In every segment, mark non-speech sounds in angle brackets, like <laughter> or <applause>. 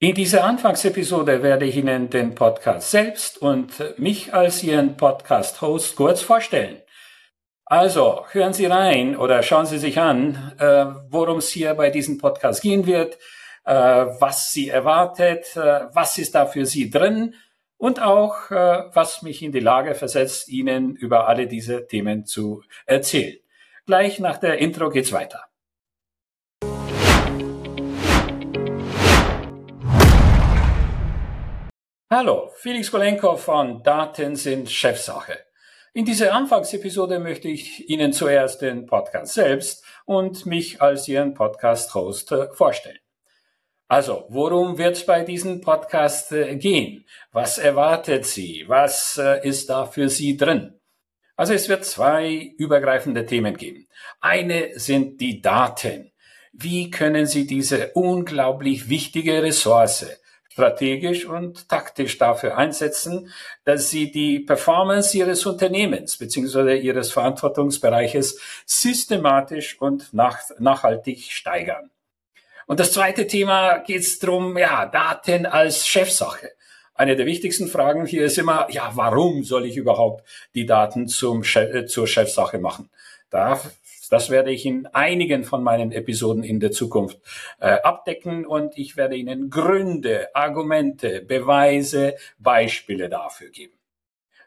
In dieser Anfangsepisode werde ich Ihnen den Podcast selbst und mich als Ihren Podcast-Host kurz vorstellen. Also hören Sie rein oder schauen Sie sich an, äh, worum es hier bei diesem Podcast gehen wird, äh, was Sie erwartet, äh, was ist da für Sie drin und auch, äh, was mich in die Lage versetzt, Ihnen über alle diese Themen zu erzählen. Gleich nach der Intro geht's weiter. Hallo, Felix Kolenko von Daten sind Chefsache. In dieser Anfangsepisode möchte ich Ihnen zuerst den Podcast selbst und mich als Ihren Podcast-Host äh, vorstellen. Also, worum wird es bei diesem Podcast äh, gehen? Was erwartet Sie? Was äh, ist da für Sie drin? Also es wird zwei übergreifende Themen geben. Eine sind die Daten. Wie können Sie diese unglaublich wichtige Ressource strategisch und taktisch dafür einsetzen, dass sie die Performance ihres Unternehmens bzw. ihres Verantwortungsbereiches systematisch und nach, nachhaltig steigern. Und das zweite Thema geht es darum, ja, Daten als Chefsache. Eine der wichtigsten Fragen hier ist immer, ja, warum soll ich überhaupt die Daten zum, äh, zur Chefsache machen? Da das werde ich in einigen von meinen Episoden in der Zukunft äh, abdecken und ich werde Ihnen Gründe, Argumente, Beweise, Beispiele dafür geben.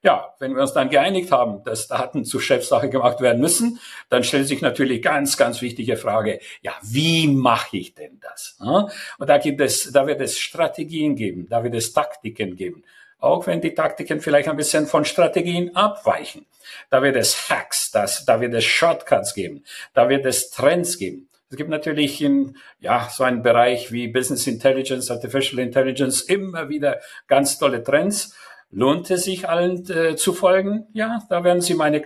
Ja, wenn wir uns dann geeinigt haben, dass Daten zur Chefsache gemacht werden müssen, dann stellt sich natürlich ganz, ganz wichtige Frage, ja, wie mache ich denn das? Und da gibt es, da wird es Strategien geben, da wird es Taktiken geben auch wenn die Taktiken vielleicht ein bisschen von Strategien abweichen. Da wird es Hacks, das, da wird es Shortcuts geben, da wird es Trends geben. Es gibt natürlich in ja, so einem Bereich wie Business Intelligence, Artificial Intelligence immer wieder ganz tolle Trends. Lohnt es sich allen äh, zu folgen? Ja, da werden Sie meine,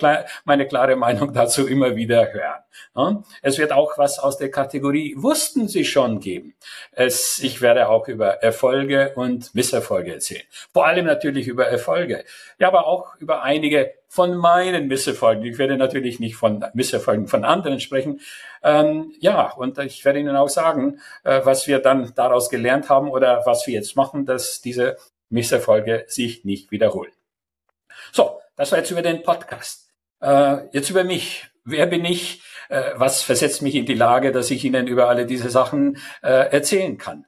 meine klare <laughs> Meinung dazu immer wieder hören. Ja? Es wird auch was aus der Kategorie Wussten Sie schon geben. Es, ich werde auch über Erfolge und Misserfolge erzählen. Vor allem natürlich über Erfolge. Ja, aber auch über einige von meinen Misserfolgen. Ich werde natürlich nicht von Misserfolgen von anderen sprechen. Ähm, ja, und ich werde Ihnen auch sagen, äh, was wir dann daraus gelernt haben oder was wir jetzt machen, dass diese Misserfolge sich nicht wiederholen. So, das war jetzt über den Podcast. Äh, jetzt über mich. Wer bin ich? Äh, was versetzt mich in die Lage, dass ich Ihnen über alle diese Sachen äh, erzählen kann?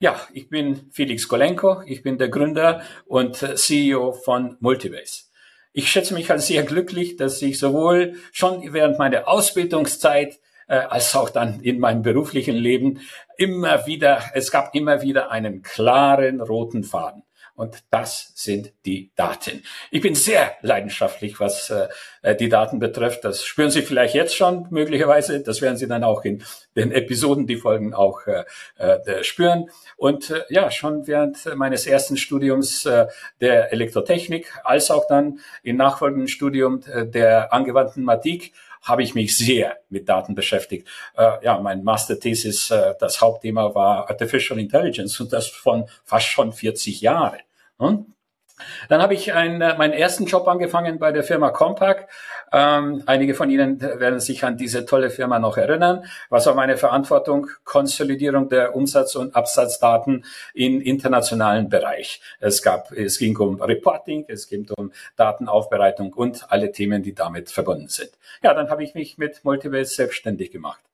Ja, ich bin Felix Kolenko. Ich bin der Gründer und CEO von Multibase. Ich schätze mich als sehr glücklich, dass ich sowohl schon während meiner Ausbildungszeit äh, als auch dann in meinem beruflichen Leben immer wieder, es gab immer wieder einen klaren roten Faden. Und das sind die Daten. Ich bin sehr leidenschaftlich, was äh, die Daten betrifft. Das spüren Sie vielleicht jetzt schon möglicherweise. Das werden Sie dann auch in den Episoden, die folgen, auch äh, äh, spüren. Und äh, ja, schon während meines ersten Studiums äh, der Elektrotechnik, als auch dann im nachfolgenden Studium äh, der angewandten Mathematik, habe ich mich sehr mit Daten beschäftigt. Äh, ja, mein Masterthesis, äh, das Hauptthema war Artificial Intelligence und das von fast schon 40 Jahren. Hm? Dann habe ich einen, äh, meinen ersten Job angefangen bei der Firma Compaq. Ähm, einige von Ihnen werden sich an diese tolle Firma noch erinnern. Was war meine Verantwortung? Konsolidierung der Umsatz- und Absatzdaten im internationalen Bereich. Es gab, es ging um Reporting, es ging um Datenaufbereitung und alle Themen, die damit verbunden sind. Ja, dann habe ich mich mit Multibase selbstständig gemacht.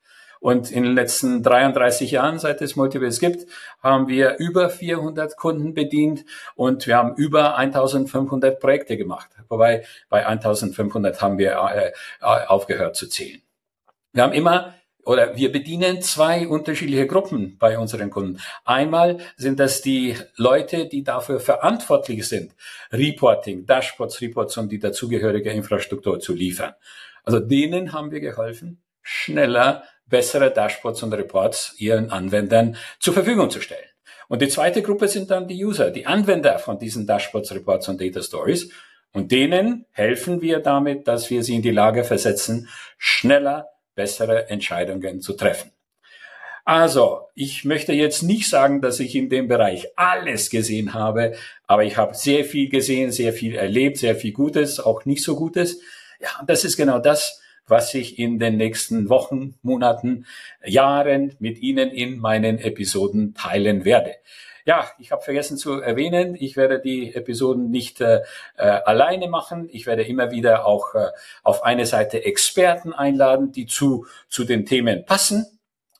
Und in den letzten 33 Jahren, seit es Multibase gibt, haben wir über 400 Kunden bedient und wir haben über 1500 Projekte gemacht. Wobei bei 1500 haben wir äh, äh, aufgehört zu zählen. Wir haben immer oder wir bedienen zwei unterschiedliche Gruppen bei unseren Kunden. Einmal sind das die Leute, die dafür verantwortlich sind, Reporting, Dashboards, Reports und die dazugehörige Infrastruktur zu liefern. Also denen haben wir geholfen, schneller bessere Dashboards und Reports ihren Anwendern zur Verfügung zu stellen. Und die zweite Gruppe sind dann die User, die Anwender von diesen Dashboards, Reports und Data Stories. Und denen helfen wir damit, dass wir sie in die Lage versetzen, schneller bessere Entscheidungen zu treffen. Also, ich möchte jetzt nicht sagen, dass ich in dem Bereich alles gesehen habe, aber ich habe sehr viel gesehen, sehr viel erlebt, sehr viel Gutes, auch nicht so Gutes. Ja, das ist genau das, was ich in den nächsten Wochen, Monaten, Jahren mit Ihnen in meinen Episoden teilen werde. Ja, ich habe vergessen zu erwähnen, ich werde die Episoden nicht äh, äh, alleine machen. Ich werde immer wieder auch äh, auf eine Seite Experten einladen, die zu, zu den Themen passen.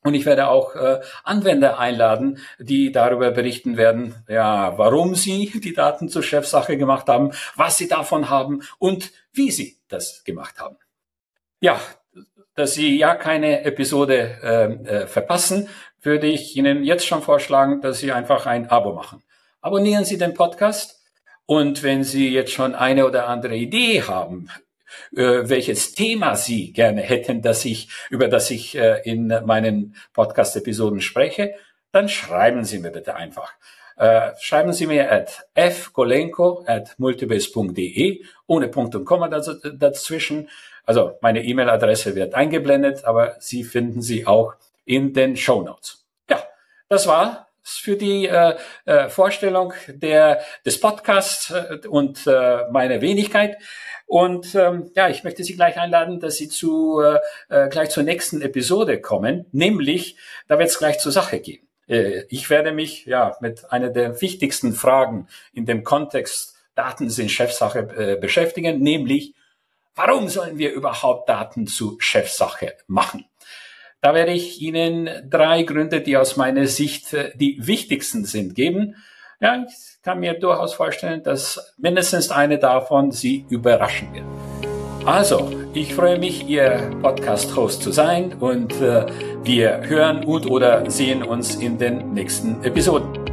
Und ich werde auch äh, Anwender einladen, die darüber berichten werden, ja, warum sie die Daten zur Chefsache gemacht haben, was sie davon haben und wie sie das gemacht haben. Ja, dass Sie ja keine Episode äh, äh, verpassen, würde ich Ihnen jetzt schon vorschlagen, dass Sie einfach ein Abo machen. Abonnieren Sie den Podcast und wenn Sie jetzt schon eine oder andere Idee haben, äh, welches Thema Sie gerne hätten, dass ich, über das ich äh, in meinen Podcast-Episoden spreche, dann schreiben Sie mir bitte einfach. Äh, schreiben Sie mir at fgolenko at multibase.de ohne Punkt und Komma dazwischen. Also meine E-Mail-Adresse wird eingeblendet, aber Sie finden sie auch in den Show Notes. Ja, das war für die äh, äh, Vorstellung der, des Podcasts äh, und äh, meine Wenigkeit. Und ähm, ja, ich möchte Sie gleich einladen, dass Sie zu äh, äh gleich zur nächsten Episode kommen, nämlich da wird es gleich zur Sache gehen. Äh, ich werde mich ja mit einer der wichtigsten Fragen in dem Kontext Daten sind Chefsache äh, beschäftigen, nämlich warum sollen wir überhaupt Daten zu Chefsache machen? Da werde ich Ihnen drei Gründe, die aus meiner Sicht äh, die wichtigsten sind, geben. Ja, ich kann mir durchaus vorstellen, dass mindestens eine davon Sie überraschen wird. Also, ich freue mich, Ihr Podcast-Host zu sein und äh, wir hören und oder sehen uns in den nächsten Episoden.